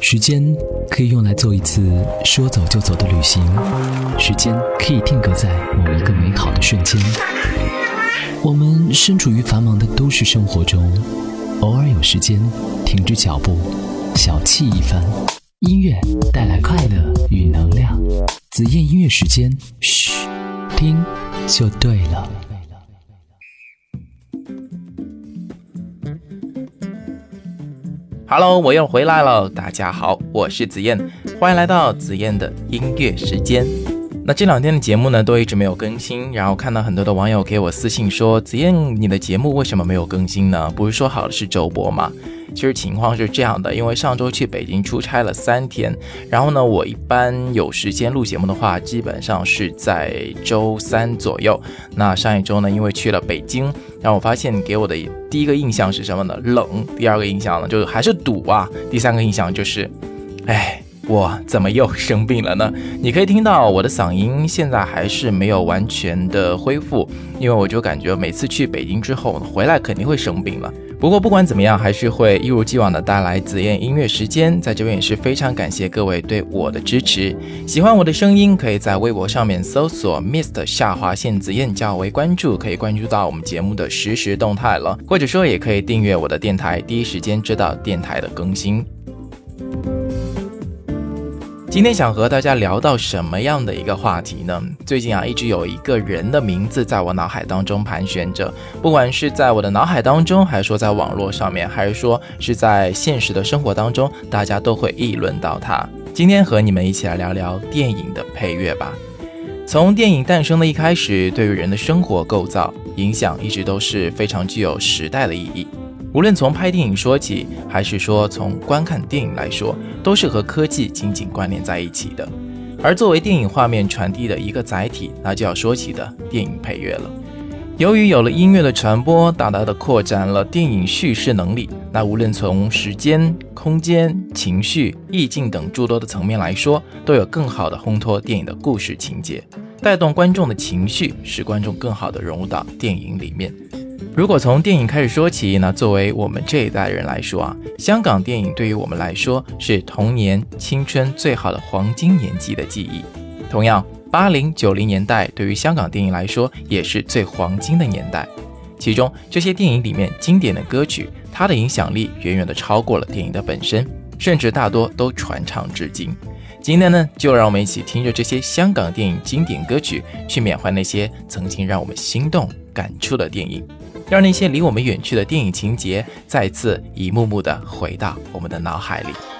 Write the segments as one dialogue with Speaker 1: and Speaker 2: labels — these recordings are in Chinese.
Speaker 1: 时间可以用来做一次说走就走的旅行，时间可以定格在某一个美好的瞬间。我们身处于繁忙的都市生活中，偶尔有时间停止脚步，小憩一番。音乐带来快乐与能量。紫燕音乐时间，嘘，听就对了。
Speaker 2: Hello，我又回来了。大家好，我是紫燕，欢迎来到紫燕的音乐时间。那这两天的节目呢，都一直没有更新，然后看到很多的网友给我私信说：“紫燕，你的节目为什么没有更新呢？不是说好的是周播吗？”其实情况是这样的，因为上周去北京出差了三天，然后呢，我一般有时间录节目的话，基本上是在周三左右。那上一周呢，因为去了北京，然后我发现给我的第一个印象是什么呢？冷。第二个印象呢，就是还是堵啊。第三个印象就是，哎，我怎么又生病了呢？你可以听到我的嗓音现在还是没有完全的恢复，因为我就感觉每次去北京之后回来肯定会生病了。不过不管怎么样，还是会一如既往的带来紫燕音乐时间。在这边也是非常感谢各位对我的支持。喜欢我的声音，可以在微博上面搜索 Mist 下划线紫燕，较为关注，可以关注到我们节目的实时动态了。或者说，也可以订阅我的电台，第一时间知道电台的更新。今天想和大家聊到什么样的一个话题呢？最近啊，一直有一个人的名字在我脑海当中盘旋着，不管是在我的脑海当中，还是说在网络上面，还是说是在现实的生活当中，大家都会议论到他。今天和你们一起来聊聊电影的配乐吧。从电影诞生的一开始，对于人的生活构造影响一直都是非常具有时代的意义。无论从拍电影说起，还是说从观看电影来说，都是和科技紧紧关联在一起的。而作为电影画面传递的一个载体，那就要说起的电影配乐了。由于有了音乐的传播，大大的扩展了电影叙事能力。那无论从时间、空间、情绪、意境等诸多的层面来说，都有更好的烘托电影的故事情节，带动观众的情绪，使观众更好的融入到电影里面。如果从电影开始说起，那作为我们这一代人来说啊，香港电影对于我们来说是童年、青春最好的黄金年纪的记忆。同样，八零九零年代对于香港电影来说也是最黄金的年代。其中这些电影里面经典的歌曲，它的影响力远远的超过了电影的本身，甚至大多都传唱至今。今天呢，就让我们一起听着这些香港电影经典歌曲，去缅怀那些曾经让我们心动感触的电影。让那些离我们远去的电影情节再次一幕幕的回到我们的脑海里。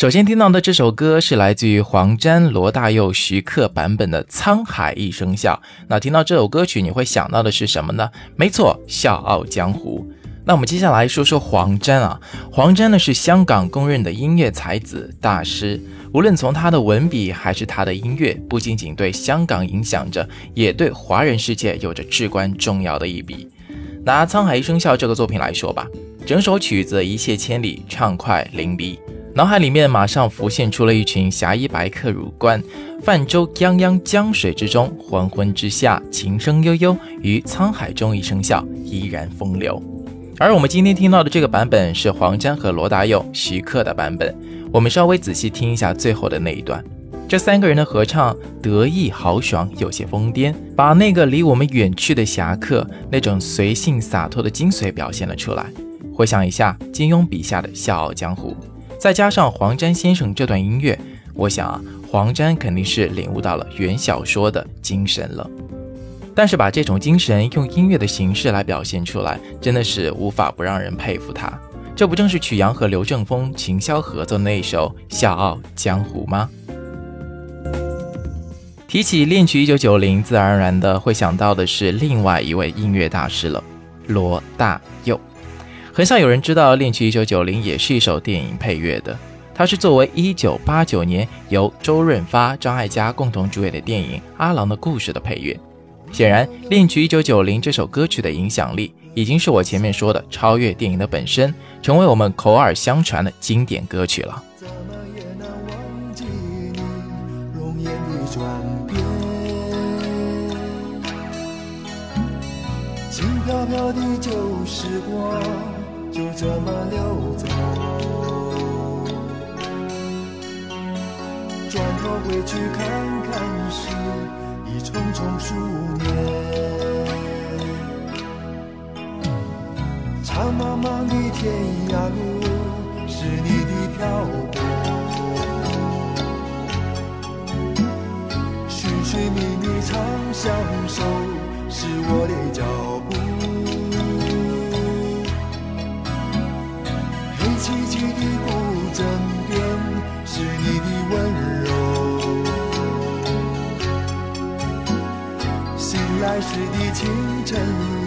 Speaker 2: 首先听到的这首歌是来自于黄沾、罗大佑、徐克版本的《沧海一声笑》。那听到这首歌曲，你会想到的是什么呢？没错，《笑傲江湖》。那我们接下来说说黄沾啊，黄沾呢是香港公认的音乐才子大师，无论从他的文笔还是他的音乐，不仅仅对香港影响着，也对华人世界有着至关重要的一笔。拿《沧海一声笑》这个作品来说吧，整首曲子一泻千里，畅快淋漓。脑海里面马上浮现出了一群侠衣白客入关，泛舟泱泱江水之中，黄昏之下，琴声悠悠，于沧海中一声笑，依然风流。而我们今天听到的这个版本是黄沾和罗大佑、徐克的版本。我们稍微仔细听一下最后的那一段，这三个人的合唱得意豪爽，有些疯癫，把那个离我们远去的侠客那种随性洒脱的精髓表现了出来。回想一下金庸笔下的《笑傲江湖》。再加上黄沾先生这段音乐，我想啊，黄沾肯定是领悟到了原小说的精神了。但是把这种精神用音乐的形式来表现出来，真的是无法不让人佩服他。这不正是曲阳和刘正风、秦霄合作的那首《笑傲江湖》吗？提起恋曲一九九零，自然而然的会想到的是另外一位音乐大师了，罗大佑。很少有人知道，《恋曲一九九零》也是一首电影配乐的。它是作为一九八九年由周润发、张艾嘉共同主演的电影《阿郎的故事》的配乐。显然，《恋曲一九九零》这首歌曲的影响力，已经是我前面说的超越电影的本身，成为我们口耳相传的经典歌曲了。
Speaker 3: 轻飘飘的旧时光。就这么溜走，转头回去看看时，已匆匆数年。清晨。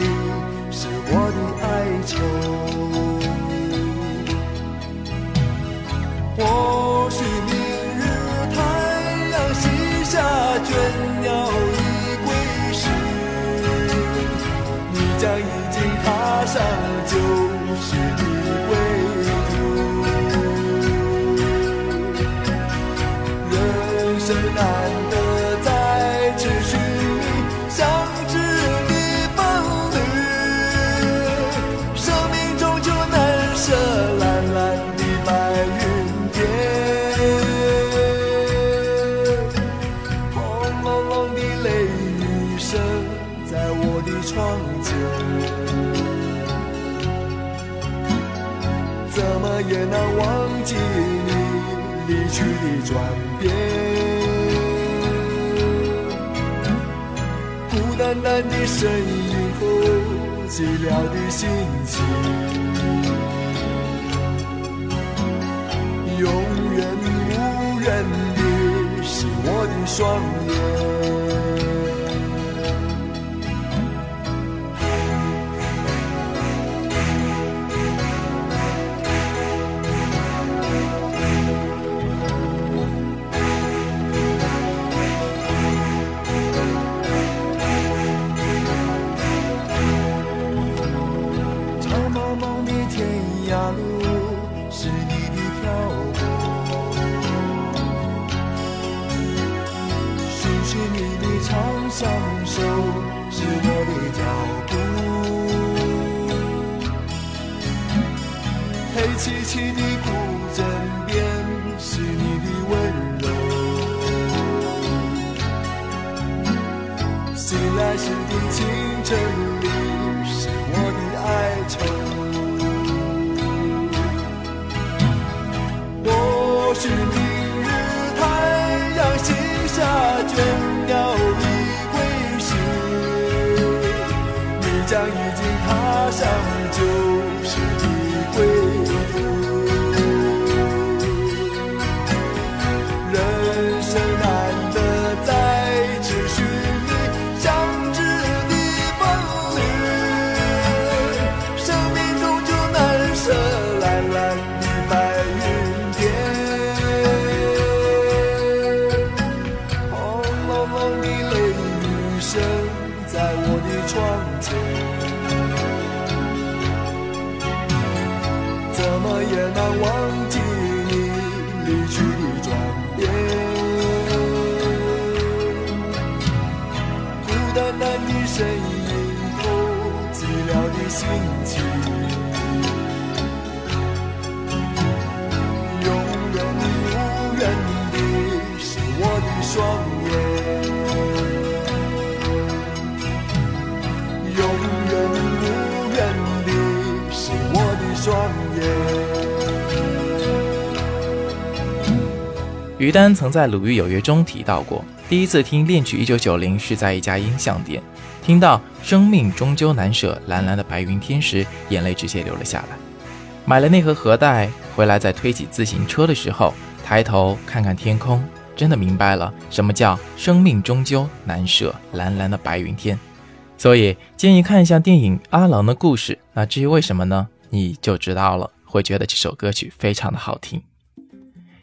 Speaker 3: 去的转变。孤单单的身影和，寂寥的心情，永远无人的是我的双眼。路是你的漂泊，寻寻觅觅长相守是我的脚步。黑漆漆的古镇边是你的温柔，醒来时的
Speaker 4: 清晨。已经踏上。心情。永远无缘的是我的双眼，永远无缘的是我的双眼。
Speaker 2: 于丹曾在《鲁豫有约》中提到过，第一次听恋曲《一九九零》是在一家音像店，听到“生命终究难舍，蓝蓝的白云天”时，眼泪直接流了下来。买了那盒盒带回来，在推起自行车的时候，抬头看看天空，真的明白了什么叫“生命终究难舍，蓝蓝的白云天”。所以建议看一下电影《阿郎的故事》。那至于为什么呢？你就知道了，会觉得这首歌曲非常的好听。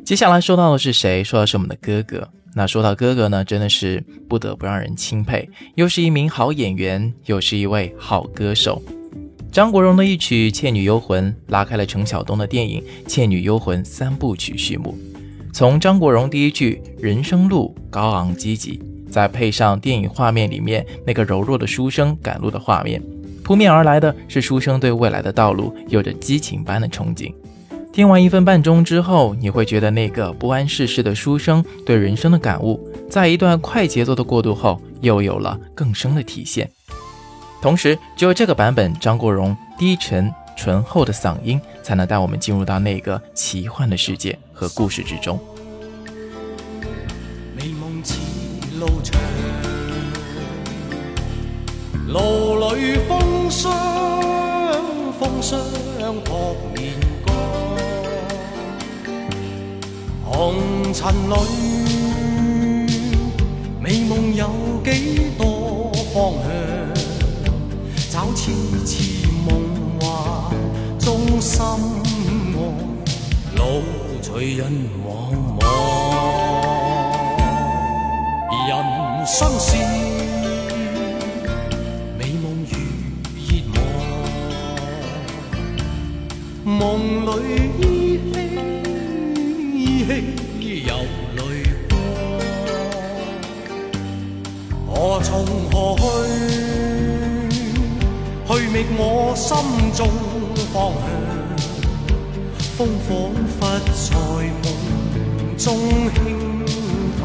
Speaker 2: 接下来说到的是谁？说的是我们的哥哥。那说到哥哥呢，真的是不得不让人钦佩，又是一名好演员，又是一位好歌手。张国荣的一曲《倩女幽魂》拉开了陈晓东的电影《倩女幽魂》三部曲序幕。从张国荣第一句“人生路高昂积极”，再配上电影画面里面那个柔弱的书生赶路的画面，扑面而来的是书生对未来的道路有着激情般的憧憬。听完一分半钟之后，你会觉得那个不谙世事的书生对人生的感悟，在一段快节奏的过渡后，又有了更深的体现。同时，只有这个版本，张国荣低沉醇厚的嗓音，才能带我们进入到那个奇幻的世界和故事之中。
Speaker 4: 美梦路长，路里风霜，风霜扑面红尘里，美梦有几多方向？找次次梦幻中心爱，路随人茫茫。人生是美梦如热望，梦里何从何去？去觅我心中方向，风仿佛在梦中轻叹，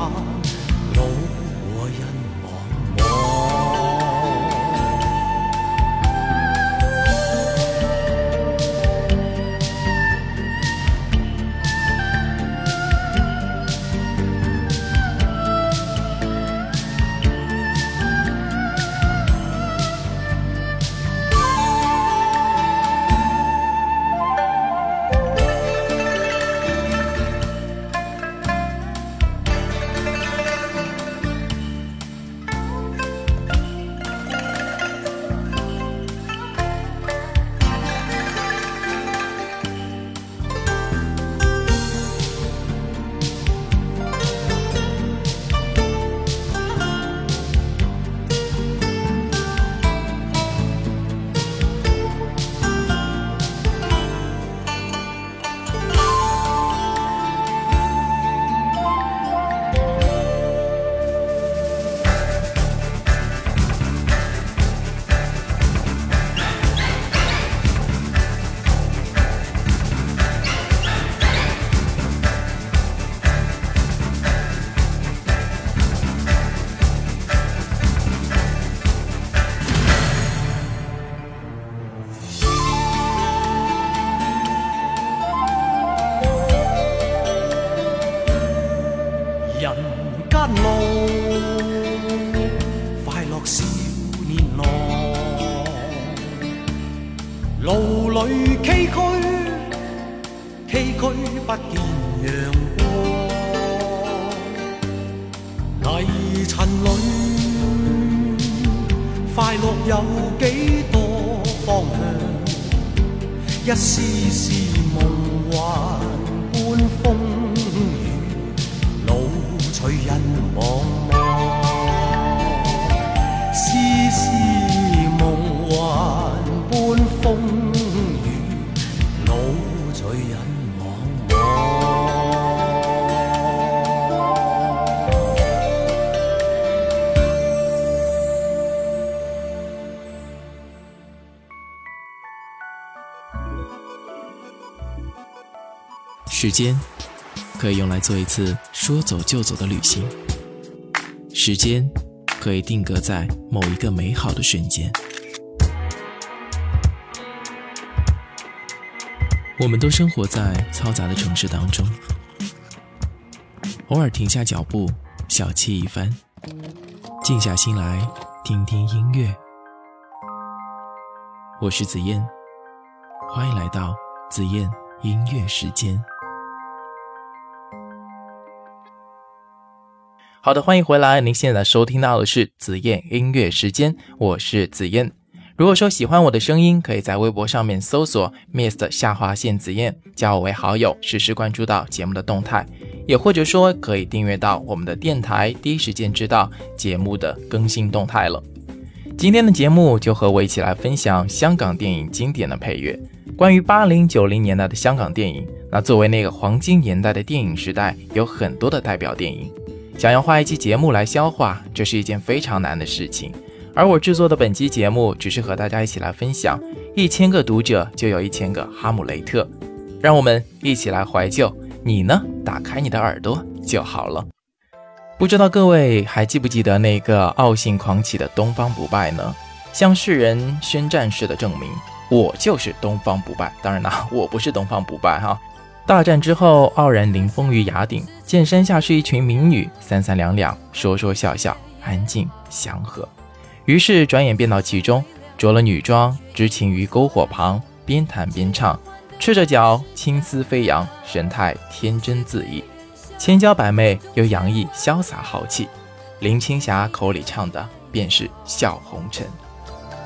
Speaker 4: 间
Speaker 2: 可以用来做一次说走就走的旅行，时间可以定格在某一个美好的瞬间。我们都生活在嘈杂的城市当中，偶尔停下脚步，小憩一番，静下心来听听音乐。我是紫燕，欢迎来到紫燕音乐时间。好的，欢迎回来。您现在收听到的是紫燕音乐时间，我是紫燕。如果说喜欢我的声音，可以在微博上面搜索 “mist 下划线紫燕”，加我为好友，实时关注到节目的动态。也或者说，可以订阅到我们的电台，第一时间知道节目的更新动态了。今天的节目就和我一起来分享香港电影经典的配乐。关于八零九零年代的香港电影，那作为那个黄金年代的电影时代，有很多的代表电影。想要花一期节目来消化，这是一件非常难的事情。而我制作的本期节目，只是和大家一起来分享：一千个读者就有一千个哈姆雷特。让我们一起来怀旧。你呢？打开你的耳朵就好了。不知道各位还记不记得那个傲性狂起的东方不败呢？向世人宣战式的证明，我就是东方不败。当然啦，我不是东方不败哈。大战之后，傲然临风于崖顶，见山下是一群民女，三三两两，说说笑笑，安静祥和。于是转眼便到其中，着了女装，执勤于篝火旁，边弹边唱，赤着脚，青丝飞扬，神态天真自意，千娇百媚又洋溢潇洒豪气。林青霞口里唱的便是笑红尘。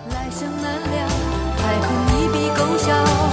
Speaker 5: 来生难料，太空一笔勾销，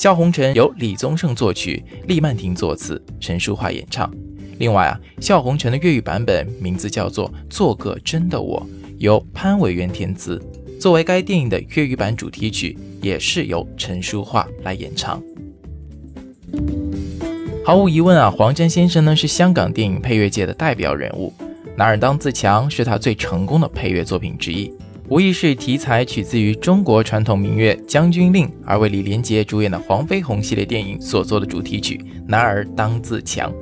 Speaker 2: 笑红尘》由李宗盛作曲，厉曼婷作词，陈淑桦演唱。另外啊，《笑红尘》的粤语版本名字叫做《做个真的我》，由潘伟元填词，作为该电影的粤语版主题曲，也是由陈淑桦来演唱。毫无疑问啊，黄沾先生呢是香港电影配乐界的代表人物，《哪儿当自强》是他最成功的配乐作品之一，无疑是题材取自于中国传统民乐《将军令》，而为李连杰主演的黄飞鸿系列电影所做的主题曲《男儿当自强》。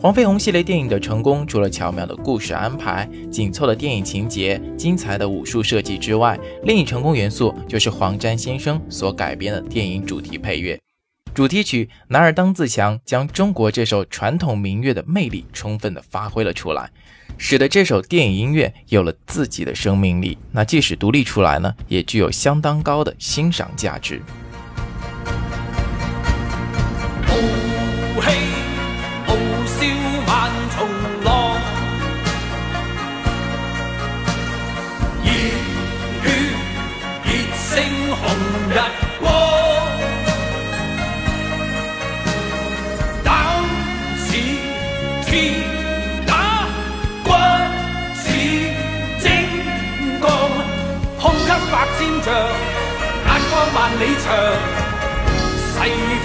Speaker 2: 黄飞鸿系列电影的成功，除了巧妙的故事安排、紧凑的电影情节、精彩的武术设计之外，另一成功元素就是黄沾先生所改编的电影主题配乐。主题曲《男儿当自强》将中国这首传统民乐的魅力充分的发挥了出来，使得这首电影音乐有了自己的生命力。那即使独立出来呢，也具有相当高的欣赏价值。
Speaker 6: 傲气傲笑万重浪，热血热胜红日光。眼光万里长誓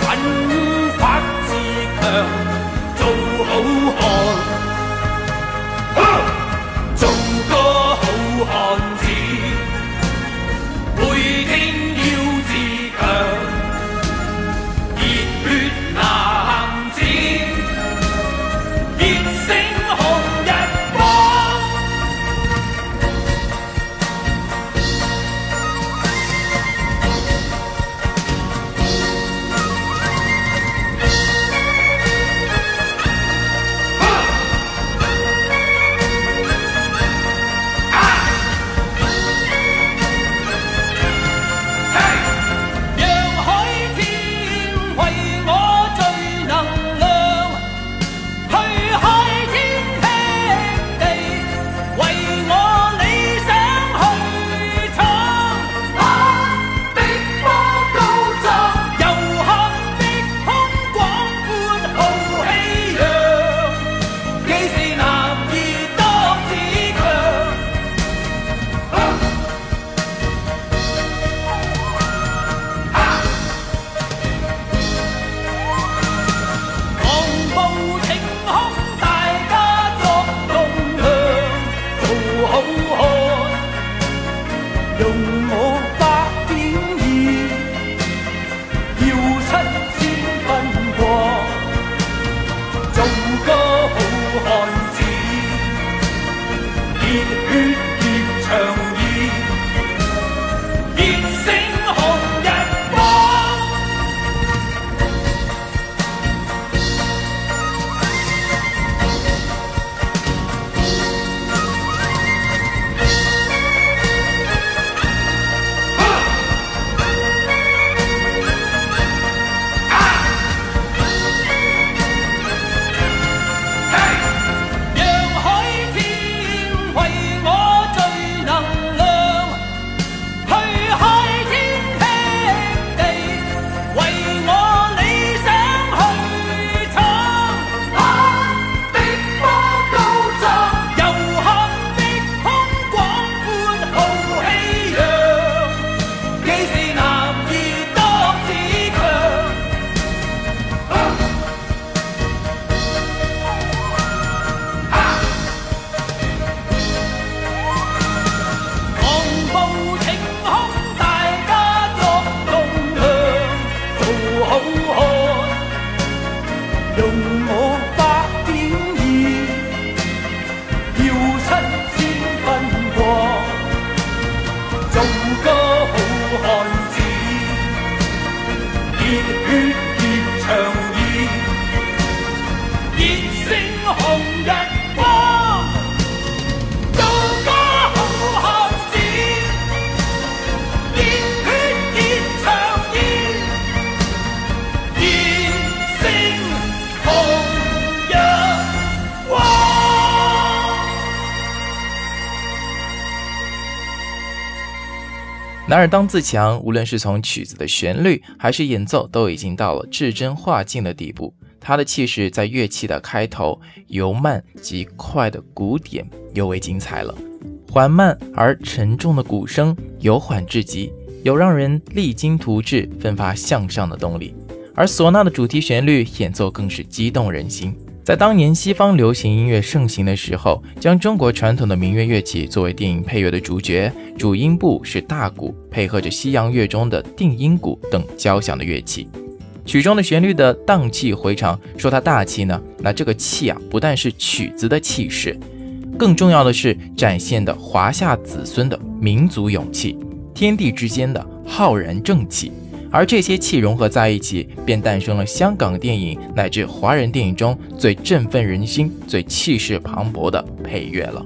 Speaker 6: 奋发自强做好汉做个好汉子。每天用
Speaker 2: 然而，当自强无论是从曲子的旋律还是演奏，都已经到了至真化境的地步。他的气势在乐器的开头、由慢及快的鼓点尤为精彩了。缓慢而沉重的鼓声由缓至急，有让人励精图治、奋发向上的动力。而唢呐的主题旋律演奏更是激动人心。在当年西方流行音乐盛行的时候，将中国传统的民乐乐器作为电影配乐的主角，主音部是大鼓，配合着西洋乐中的定音鼓等交响的乐器。曲中的旋律的荡气回肠，说它大气呢，那这个气啊，不但是曲子的气势，更重要的是展现的华夏子孙的民族勇气，天地之间的浩然正气。而这些气融合在一起，便诞生了香港电影乃至华人电影中最振奋人心、最气势磅礴的配乐了。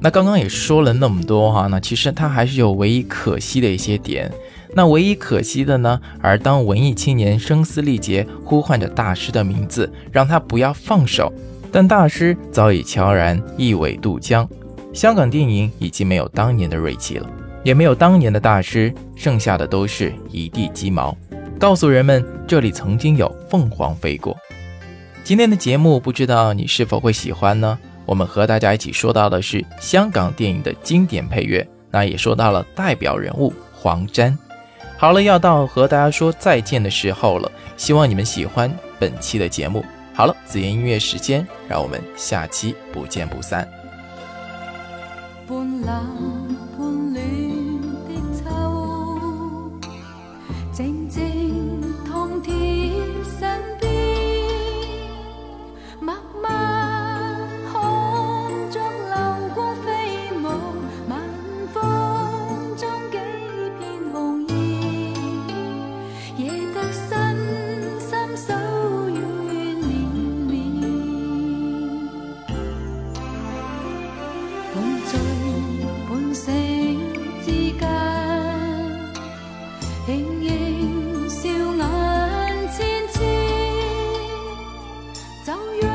Speaker 2: 那刚刚也说了那么多哈，那其实它还是有唯一可惜的一些点。那唯一可惜的呢，而当文艺青年声嘶力竭呼唤着大师的名字，让他不要放手，但大师早已悄然一苇渡江。香港电影已经没有当年的锐气了。也没有当年的大师，剩下的都是一地鸡毛。告诉人们，这里曾经有凤凰飞过。今天的节目，不知道你是否会喜欢呢？我们和大家一起说到的是香港电影的经典配乐，那也说到了代表人物黄沾。好了，要到和大家说再见的时候了。希望你们喜欢本期的节目。好了，紫妍音乐时间，让我们下期不见不散。
Speaker 5: 似柳